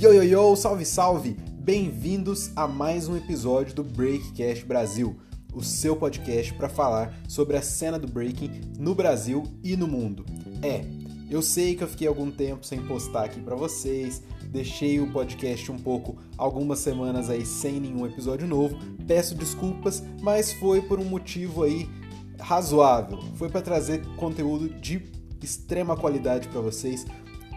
Yo, yo, yo, salve, salve! Bem-vindos a mais um episódio do Breakcast Brasil, o seu podcast para falar sobre a cena do breaking no Brasil e no mundo. É, eu sei que eu fiquei algum tempo sem postar aqui para vocês, deixei o podcast um pouco algumas semanas aí sem nenhum episódio novo. Peço desculpas, mas foi por um motivo aí razoável. Foi para trazer conteúdo de extrema qualidade para vocês,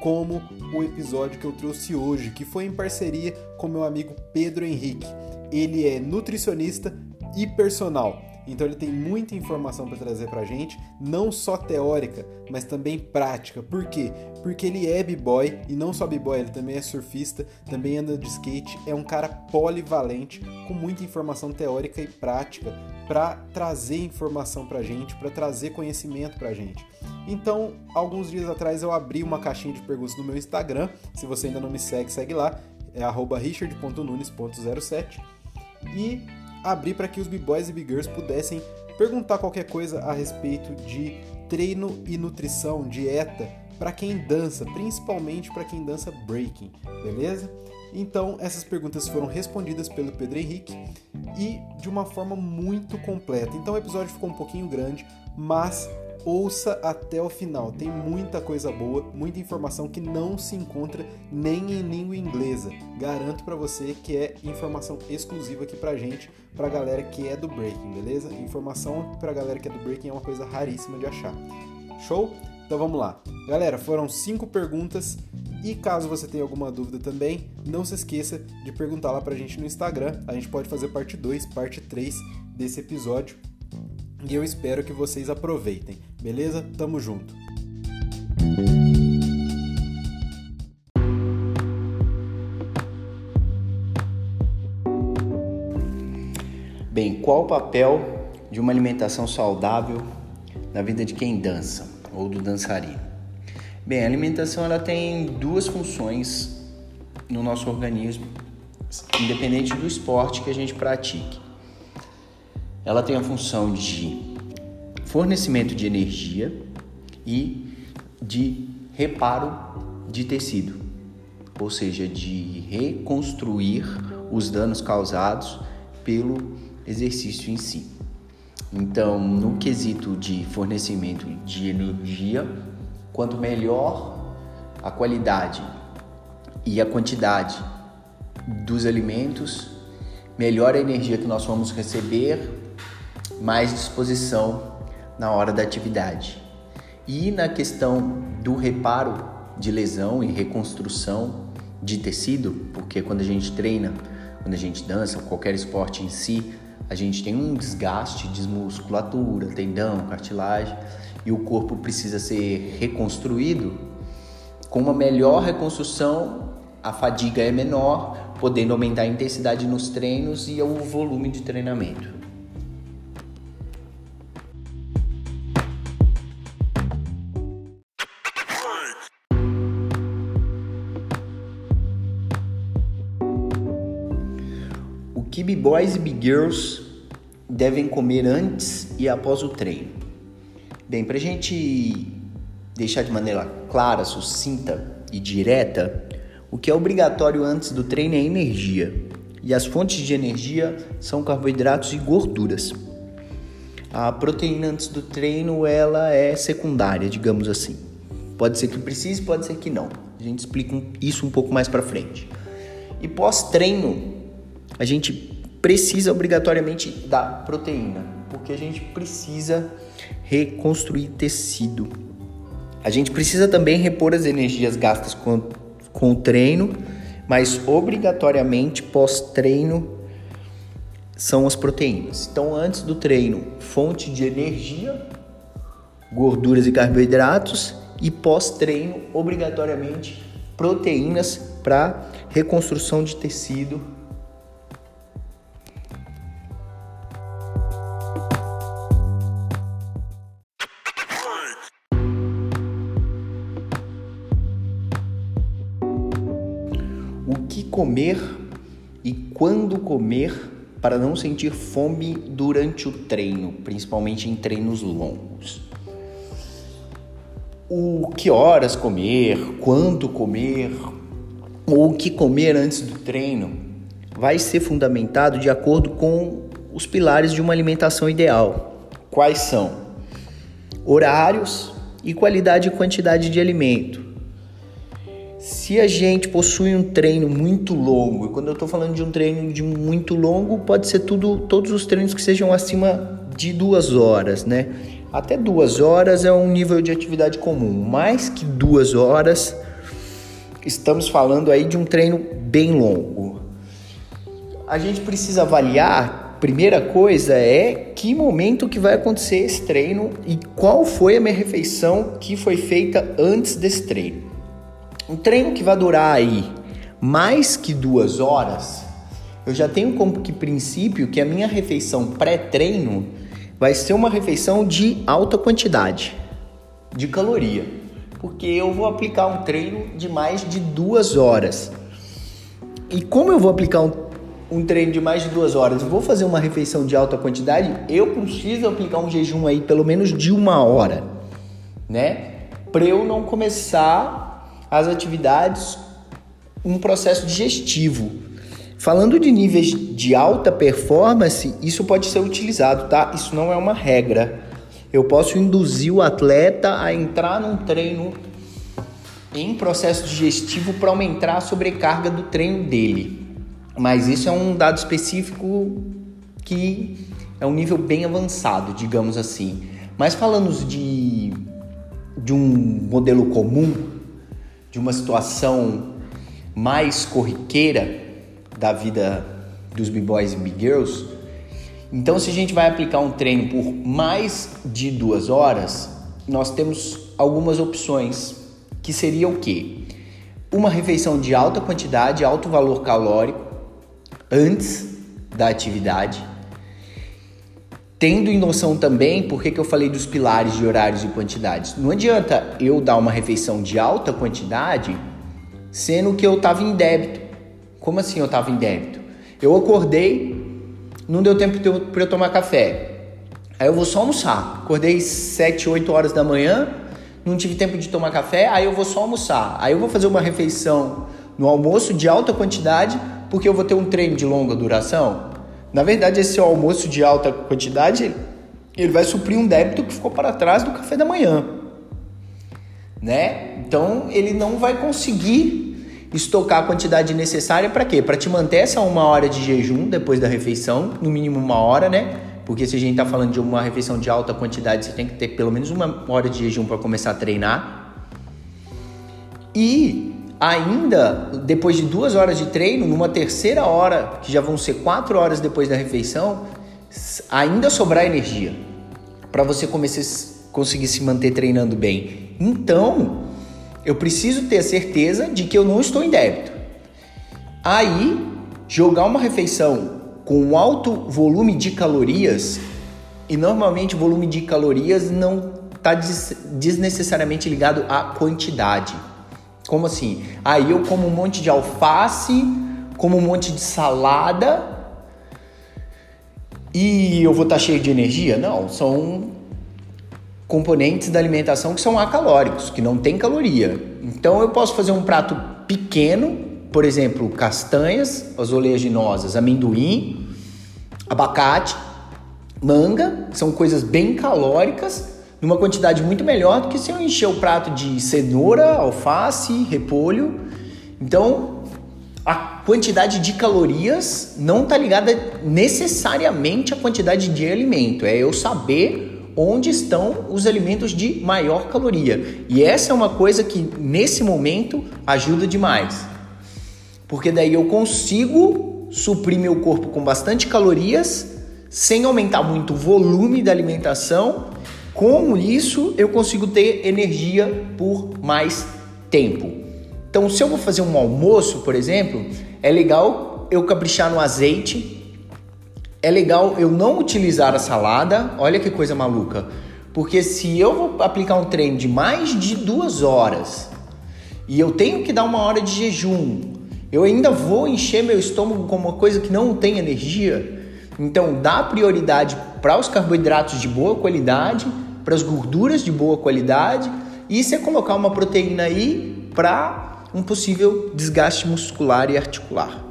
como o episódio que eu trouxe hoje, que foi em parceria com meu amigo Pedro Henrique. Ele é nutricionista e personal. Então ele tem muita informação para trazer para a gente, não só teórica, mas também prática. Por quê? Porque ele é b-boy e não só b-boy, ele também é surfista, também anda de skate, é um cara polivalente com muita informação teórica e prática para trazer informação para a gente, para trazer conhecimento para a gente. Então, alguns dias atrás eu abri uma caixinha de perguntas no meu Instagram. Se você ainda não me segue, segue lá. É richard.nunes.07 e abri para que os b-boys e b-girls pudessem perguntar qualquer coisa a respeito de treino e nutrição, dieta para quem dança, principalmente para quem dança breaking, beleza? Então, essas perguntas foram respondidas pelo Pedro Henrique e de uma forma muito completa. Então, o episódio ficou um pouquinho grande, mas ouça até o final. Tem muita coisa boa, muita informação que não se encontra nem em língua inglesa. Garanto para você que é informação exclusiva aqui pra gente, pra galera que é do breaking, beleza? Informação pra galera que é do breaking é uma coisa raríssima de achar. Show? Então vamos lá. Galera, foram cinco perguntas e caso você tenha alguma dúvida também, não se esqueça de perguntar lá pra gente no Instagram. A gente pode fazer parte 2, parte 3 desse episódio. E eu espero que vocês aproveitem. Beleza? Tamo junto. Bem, qual o papel de uma alimentação saudável na vida de quem dança ou do dançarino? Bem, a alimentação ela tem duas funções no nosso organismo, independente do esporte que a gente pratique. Ela tem a função de fornecimento de energia e de reparo de tecido, ou seja, de reconstruir os danos causados pelo exercício em si. Então, no quesito de fornecimento de energia, quanto melhor a qualidade e a quantidade dos alimentos, melhor a energia que nós vamos receber, mais disposição na hora da atividade. E na questão do reparo de lesão e reconstrução de tecido, porque quando a gente treina, quando a gente dança, qualquer esporte em si, a gente tem um desgaste de musculatura, tendão, cartilagem e o corpo precisa ser reconstruído. Com uma melhor reconstrução, a fadiga é menor, podendo aumentar a intensidade nos treinos e o volume de treinamento. Que b-boys e b-girls devem comer antes e após o treino? Bem, para a gente deixar de maneira clara, sucinta e direta, o que é obrigatório antes do treino é energia. E as fontes de energia são carboidratos e gorduras. A proteína antes do treino ela é secundária, digamos assim. Pode ser que precise, pode ser que não. A gente explica isso um pouco mais para frente. E pós-treino, a gente precisa obrigatoriamente da proteína, porque a gente precisa reconstruir tecido. A gente precisa também repor as energias gastas com, com o treino, mas obrigatoriamente pós-treino são as proteínas. Então, antes do treino, fonte de energia, gorduras e carboidratos, e pós-treino, obrigatoriamente proteínas para reconstrução de tecido comer e quando comer para não sentir fome durante o treino, principalmente em treinos longos. O que horas comer, quando comer, ou o que comer antes do treino vai ser fundamentado de acordo com os pilares de uma alimentação ideal. Quais são? Horários e qualidade e quantidade de alimento. Se a gente possui um treino muito longo, e quando eu estou falando de um treino de muito longo, pode ser tudo, todos os treinos que sejam acima de duas horas, né? Até duas horas é um nível de atividade comum. Mais que duas horas, estamos falando aí de um treino bem longo. A gente precisa avaliar, primeira coisa é que momento que vai acontecer esse treino e qual foi a minha refeição que foi feita antes desse treino. Um treino que vai durar aí mais que duas horas, eu já tenho como que princípio que a minha refeição pré-treino vai ser uma refeição de alta quantidade de caloria, porque eu vou aplicar um treino de mais de duas horas. E como eu vou aplicar um, um treino de mais de duas horas e vou fazer uma refeição de alta quantidade, eu preciso aplicar um jejum aí pelo menos de uma hora, né? Para eu não começar as atividades um processo digestivo Falando de níveis de alta performance, isso pode ser utilizado, tá? Isso não é uma regra. Eu posso induzir o atleta a entrar num treino em processo digestivo para aumentar a sobrecarga do treino dele. Mas isso é um dado específico que é um nível bem avançado, digamos assim. Mas falando de, de um modelo comum, de uma situação mais corriqueira, da vida dos b-boys e b-girls. Então, se a gente vai aplicar um treino por mais de duas horas, nós temos algumas opções, que seria o quê? Uma refeição de alta quantidade, alto valor calórico, antes da atividade, tendo em noção também por que eu falei dos pilares de horários e quantidades. Não adianta eu dar uma refeição de alta quantidade, sendo que eu estava em débito. Como assim eu estava em débito? Eu acordei, não deu tempo para eu tomar café. Aí eu vou só almoçar. Acordei 7, 8 horas da manhã, não tive tempo de tomar café, aí eu vou só almoçar. Aí eu vou fazer uma refeição no almoço de alta quantidade, porque eu vou ter um treino de longa duração. Na verdade, esse almoço de alta quantidade, ele vai suprir um débito que ficou para trás do café da manhã. Né? Então, ele não vai conseguir estocar a quantidade necessária para quê? Para te manter essa uma hora de jejum depois da refeição, no mínimo uma hora, né? Porque se a gente está falando de uma refeição de alta quantidade, você tem que ter pelo menos uma hora de jejum para começar a treinar. E ainda, depois de duas horas de treino, numa terceira hora, que já vão ser quatro horas depois da refeição, ainda sobrar energia para você começar, conseguir se manter treinando bem. Então, eu preciso ter a certeza de que eu não estou em débito. Aí, jogar uma refeição com alto volume de calorias, e normalmente o volume de calorias não está desnecessariamente ligado à quantidade. Como assim? Aí eu como um monte de alface, como um monte de salada e eu vou estar tá cheio de energia? Não, são componentes da alimentação que são acalóricos, que não tem caloria. Então eu posso fazer um prato pequeno, por exemplo, castanhas, as oleaginosas, amendoim, abacate, manga, são coisas bem calóricas, numa quantidade muito melhor do que se eu encher o prato de cenoura, alface, repolho. Então, a quantidade de calorias não está ligada necessariamente à quantidade de alimento, é eu saber onde estão os alimentos de maior caloria. E essa é uma coisa que nesse momento ajuda demais. Porque daí eu consigo suprir meu corpo com bastante calorias sem aumentar muito o volume da alimentação. Com isso, eu consigo ter energia por mais tempo. Então, se eu vou fazer um almoço, por exemplo, é legal eu caprichar no azeite é legal eu não utilizar a salada. Olha que coisa maluca. Porque se eu vou aplicar um treino de mais de duas horas e eu tenho que dar uma hora de jejum, eu ainda vou encher meu estômago com uma coisa que não tem energia. Então, dá prioridade para os carboidratos de boa qualidade, para as gorduras de boa qualidade e você colocar uma proteína aí para um possível desgaste muscular e articular.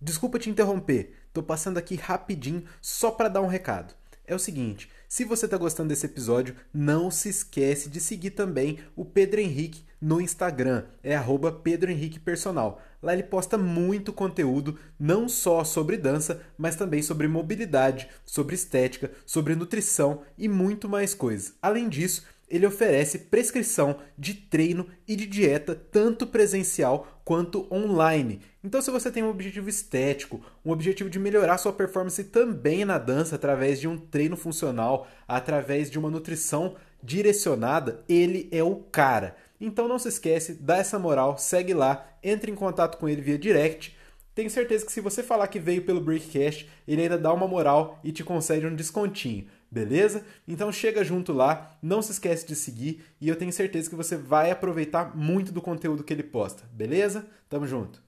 Desculpa te interromper, tô passando aqui rapidinho só para dar um recado. É o seguinte, se você está gostando desse episódio, não se esquece de seguir também o Pedro Henrique no Instagram, é arroba Pedro Henrique Personal. Lá ele posta muito conteúdo, não só sobre dança, mas também sobre mobilidade, sobre estética, sobre nutrição e muito mais coisas. Além disso, ele oferece prescrição de treino e de dieta, tanto presencial quanto online. Então, se você tem um objetivo estético, um objetivo de melhorar sua performance também na dança através de um treino funcional, através de uma nutrição direcionada, ele é o cara. Então não se esquece, dá essa moral, segue lá, entre em contato com ele via direct. Tenho certeza que se você falar que veio pelo Breakcast, ele ainda dá uma moral e te concede um descontinho beleza? Então chega junto lá, não se esquece de seguir e eu tenho certeza que você vai aproveitar muito do conteúdo que ele posta, beleza? Tamo junto.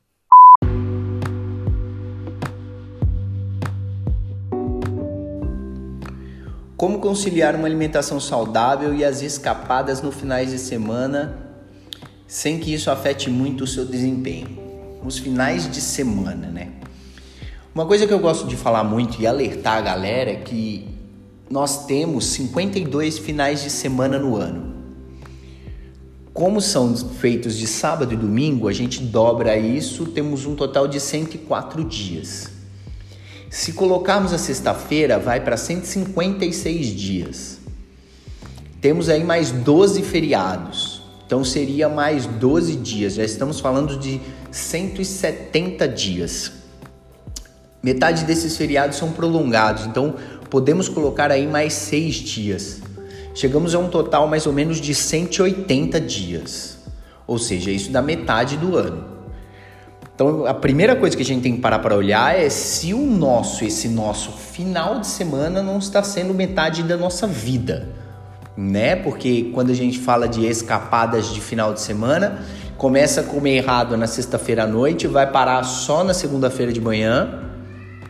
Como conciliar uma alimentação saudável e as escapadas no finais de semana sem que isso afete muito o seu desempenho? Os finais de semana, né? Uma coisa que eu gosto de falar muito e alertar a galera é que nós temos 52 finais de semana no ano. Como são feitos de sábado e domingo, a gente dobra isso, temos um total de 104 dias. Se colocarmos a sexta-feira, vai para 156 dias. Temos aí mais 12 feriados. Então seria mais 12 dias. Já estamos falando de 170 dias. Metade desses feriados são prolongados. Então podemos colocar aí mais seis dias. Chegamos a um total mais ou menos de 180 dias, ou seja, isso dá metade do ano. Então, a primeira coisa que a gente tem que parar para olhar é se o nosso, esse nosso final de semana não está sendo metade da nossa vida, né? Porque quando a gente fala de escapadas de final de semana, começa a comer errado na sexta-feira à noite, vai parar só na segunda-feira de manhã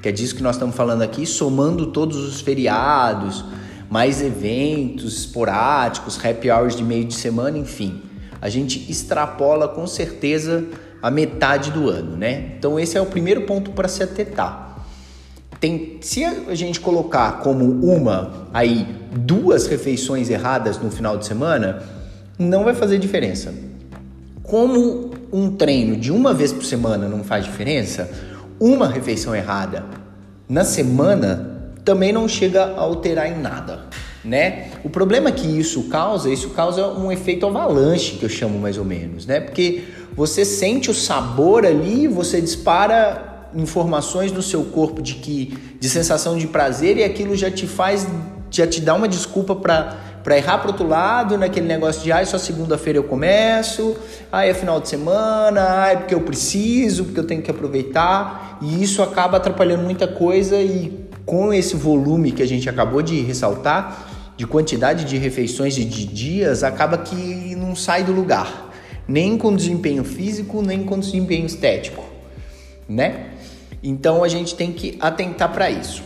que é disso que nós estamos falando aqui, somando todos os feriados, mais eventos esporádicos, happy hours de meio de semana, enfim. A gente extrapola com certeza a metade do ano, né? Então esse é o primeiro ponto para se atentar. Tem, se a gente colocar como uma aí duas refeições erradas no final de semana, não vai fazer diferença. Como um treino de uma vez por semana não faz diferença, uma refeição errada na semana também não chega a alterar em nada, né? O problema que isso causa, isso causa um efeito avalanche, que eu chamo mais ou menos, né? Porque você sente o sabor ali, você dispara informações no seu corpo de que de sensação de prazer e aquilo já te faz, já te dá uma desculpa para para errar para outro lado, naquele negócio de, ai, ah, só segunda-feira eu começo, ai, é final de semana, ai, porque eu preciso, porque eu tenho que aproveitar, e isso acaba atrapalhando muita coisa e com esse volume que a gente acabou de ressaltar, de quantidade de refeições e de dias, acaba que não sai do lugar, nem com desempenho físico, nem com desempenho estético, né? Então a gente tem que atentar para isso.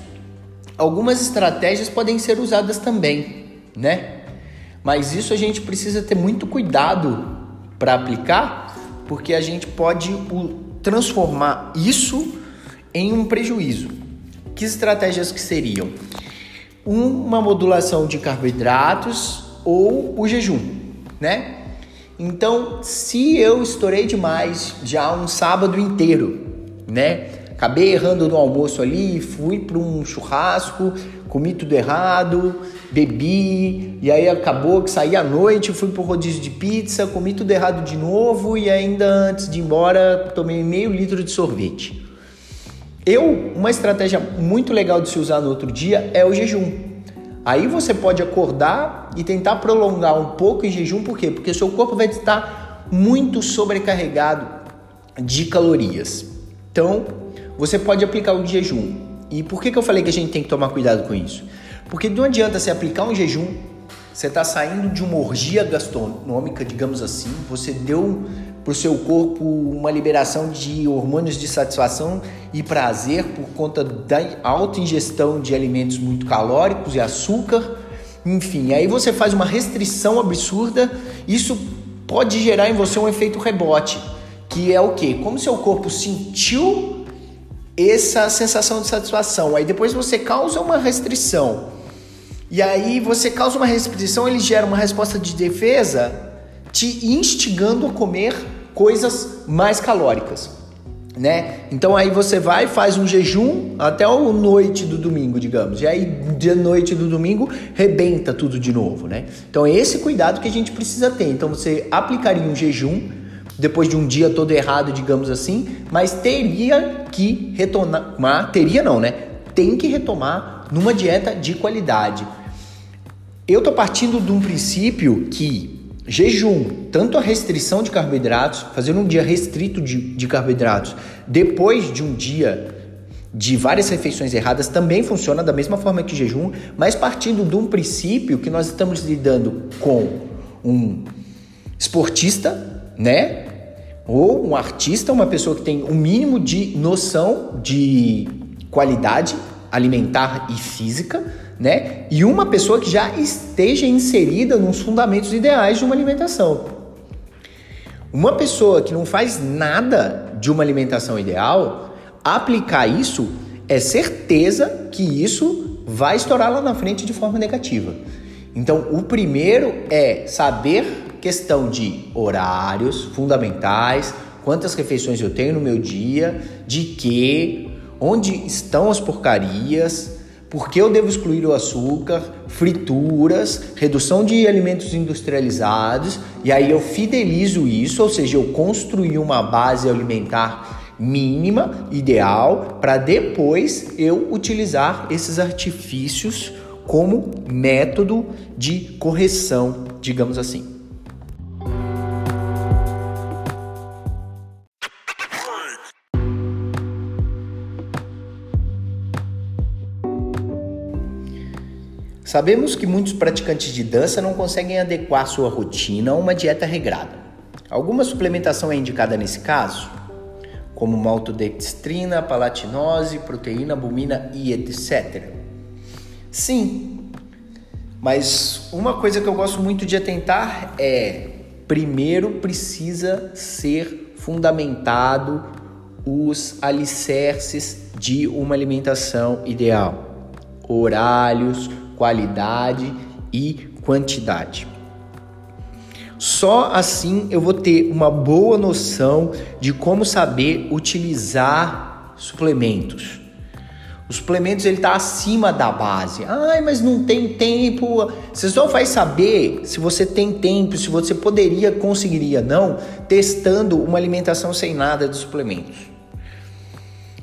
Algumas estratégias podem ser usadas também né? Mas isso a gente precisa ter muito cuidado para aplicar, porque a gente pode transformar isso em um prejuízo. Que estratégias que seriam? Uma modulação de carboidratos ou o jejum, né? Então, se eu estourei demais já um sábado inteiro, né? Acabei errando no almoço ali, fui para um churrasco, comi tudo errado, bebi, e aí acabou que saí à noite, fui pro rodízio de pizza, comi tudo errado de novo e ainda antes de ir embora tomei meio litro de sorvete. Eu, uma estratégia muito legal de se usar no outro dia é o jejum. Aí você pode acordar e tentar prolongar um pouco em jejum, por quê? Porque seu corpo vai estar muito sobrecarregado de calorias. Então, você pode aplicar o jejum e por que, que eu falei que a gente tem que tomar cuidado com isso? Porque não adianta você aplicar um jejum, você está saindo de uma orgia gastronômica, digamos assim, você deu para o seu corpo uma liberação de hormônios de satisfação e prazer por conta da alta ingestão de alimentos muito calóricos e açúcar. Enfim, aí você faz uma restrição absurda, isso pode gerar em você um efeito rebote, que é o que? Como seu corpo sentiu essa sensação de satisfação, aí depois você causa uma restrição. E aí você causa uma restrição, ele gera uma resposta de defesa te instigando a comer coisas mais calóricas, né? Então aí você vai faz um jejum até a noite do domingo, digamos, e aí de noite do domingo rebenta tudo de novo, né? Então é esse cuidado que a gente precisa ter. Então você aplicaria um jejum depois de um dia todo errado, digamos assim, mas teria que retomar, teria não, né? Tem que retomar numa dieta de qualidade. Eu tô partindo de um princípio que Jejum, tanto a restrição de carboidratos, fazer um dia restrito de, de carboidratos, depois de um dia de várias refeições erradas, também funciona da mesma forma que jejum, mas partindo de um princípio que nós estamos lidando com um esportista, né? Ou um artista, uma pessoa que tem um mínimo de noção de qualidade alimentar e física, né? E uma pessoa que já esteja inserida nos fundamentos ideais de uma alimentação. Uma pessoa que não faz nada de uma alimentação ideal, aplicar isso é certeza que isso vai estourar lá na frente de forma negativa. Então, o primeiro é saber questão de horários fundamentais, quantas refeições eu tenho no meu dia, de que, onde estão as porcarias, por que eu devo excluir o açúcar, frituras, redução de alimentos industrializados, e aí eu fidelizo isso, ou seja, eu construí uma base alimentar mínima, ideal, para depois eu utilizar esses artifícios como método de correção, digamos assim. Sabemos que muitos praticantes de dança não conseguem adequar sua rotina a uma dieta regrada. Alguma suplementação é indicada nesse caso? Como maltodextrina, palatinose, proteína, albumina e etc. Sim, mas uma coisa que eu gosto muito de atentar é: primeiro precisa ser fundamentado os alicerces de uma alimentação ideal, horários, qualidade e quantidade. Só assim eu vou ter uma boa noção de como saber utilizar suplementos. Os suplementos ele está acima da base. Ai, mas não tem tempo. Você só vai saber se você tem tempo, se você poderia, conseguiria não, testando uma alimentação sem nada de suplementos.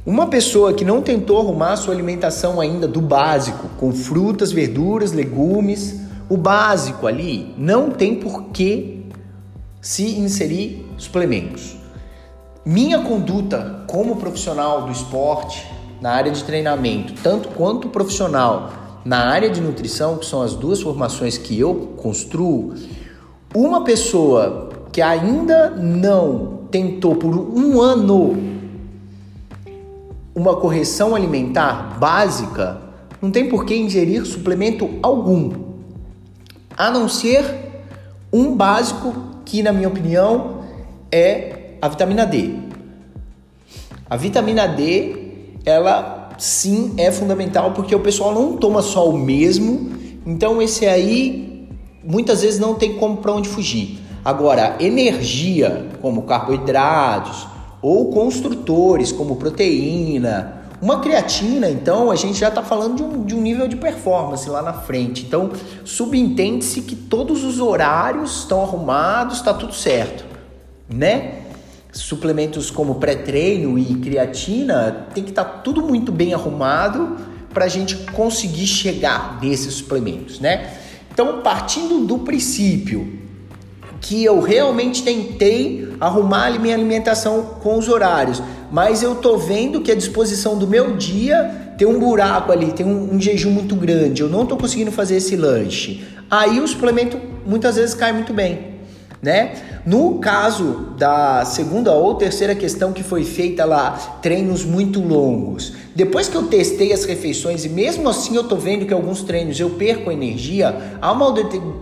Uma pessoa que não tentou arrumar sua alimentação ainda do básico, com frutas, verduras, legumes, o básico ali, não tem por que se inserir suplementos. Minha conduta como profissional do esporte, na área de treinamento, tanto quanto profissional na área de nutrição, que são as duas formações que eu construo, uma pessoa que ainda não tentou por um ano uma correção alimentar básica, não tem por que ingerir suplemento algum, a não ser um básico que, na minha opinião, é a vitamina D. A vitamina D, ela sim é fundamental porque o pessoal não toma só o mesmo, então esse aí muitas vezes não tem como para onde fugir. Agora, energia, como carboidratos, ou construtores como proteína. Uma creatina, então, a gente já está falando de um, de um nível de performance lá na frente. Então, subentende-se que todos os horários estão arrumados, está tudo certo, né? Suplementos como pré-treino e creatina tem que estar tá tudo muito bem arrumado para a gente conseguir chegar nesses suplementos, né? Então, partindo do princípio que eu realmente tentei arrumar minha alimentação com os horários, mas eu tô vendo que a disposição do meu dia tem um buraco ali, tem um, um jejum muito grande, eu não tô conseguindo fazer esse lanche. Aí o suplemento muitas vezes cai muito bem. Né? No caso da segunda ou terceira questão que foi feita lá, treinos muito longos. Depois que eu testei as refeições e mesmo assim eu tô vendo que alguns treinos eu perco energia, a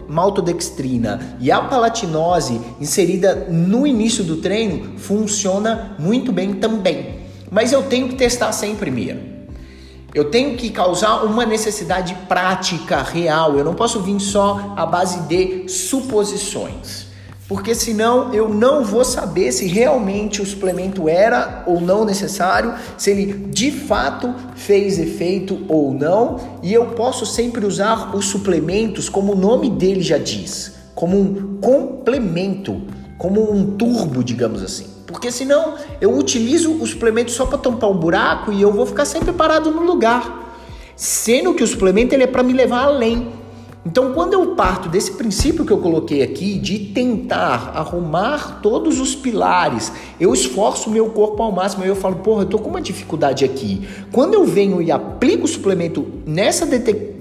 maltodextrina e a palatinose inserida no início do treino funciona muito bem também. Mas eu tenho que testar sempre primeiro. Eu tenho que causar uma necessidade prática, real. Eu não posso vir só à base de suposições. Porque senão eu não vou saber se realmente o suplemento era ou não necessário, se ele de fato fez efeito ou não, e eu posso sempre usar os suplementos como o nome dele já diz, como um complemento, como um turbo, digamos assim. Porque senão eu utilizo o suplemento só para tampar um buraco e eu vou ficar sempre parado no lugar. Sendo que o suplemento ele é para me levar além. Então, quando eu parto desse princípio que eu coloquei aqui, de tentar arrumar todos os pilares, eu esforço o meu corpo ao máximo e eu falo, porra, eu tô com uma dificuldade aqui. Quando eu venho e aplico o suplemento nessa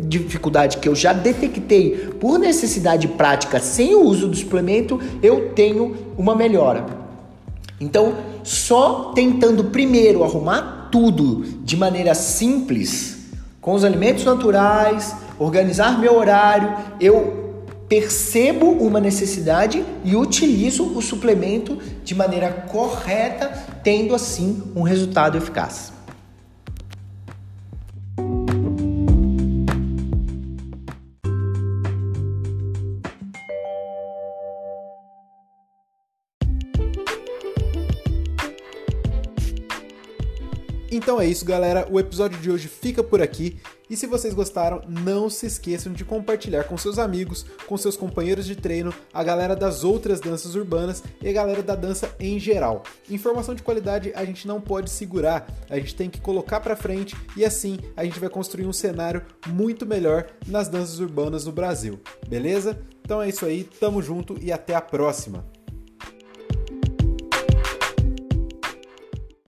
dificuldade que eu já detectei por necessidade prática sem o uso do suplemento, eu tenho uma melhora. Então, só tentando primeiro arrumar tudo de maneira simples, com os alimentos naturais, organizar meu horário, eu percebo uma necessidade e utilizo o suplemento de maneira correta, tendo assim um resultado eficaz. Então é isso, galera. O episódio de hoje fica por aqui. E se vocês gostaram, não se esqueçam de compartilhar com seus amigos, com seus companheiros de treino, a galera das outras danças urbanas e a galera da dança em geral. Informação de qualidade a gente não pode segurar, a gente tem que colocar para frente e assim a gente vai construir um cenário muito melhor nas danças urbanas no Brasil. Beleza? Então é isso aí, tamo junto e até a próxima.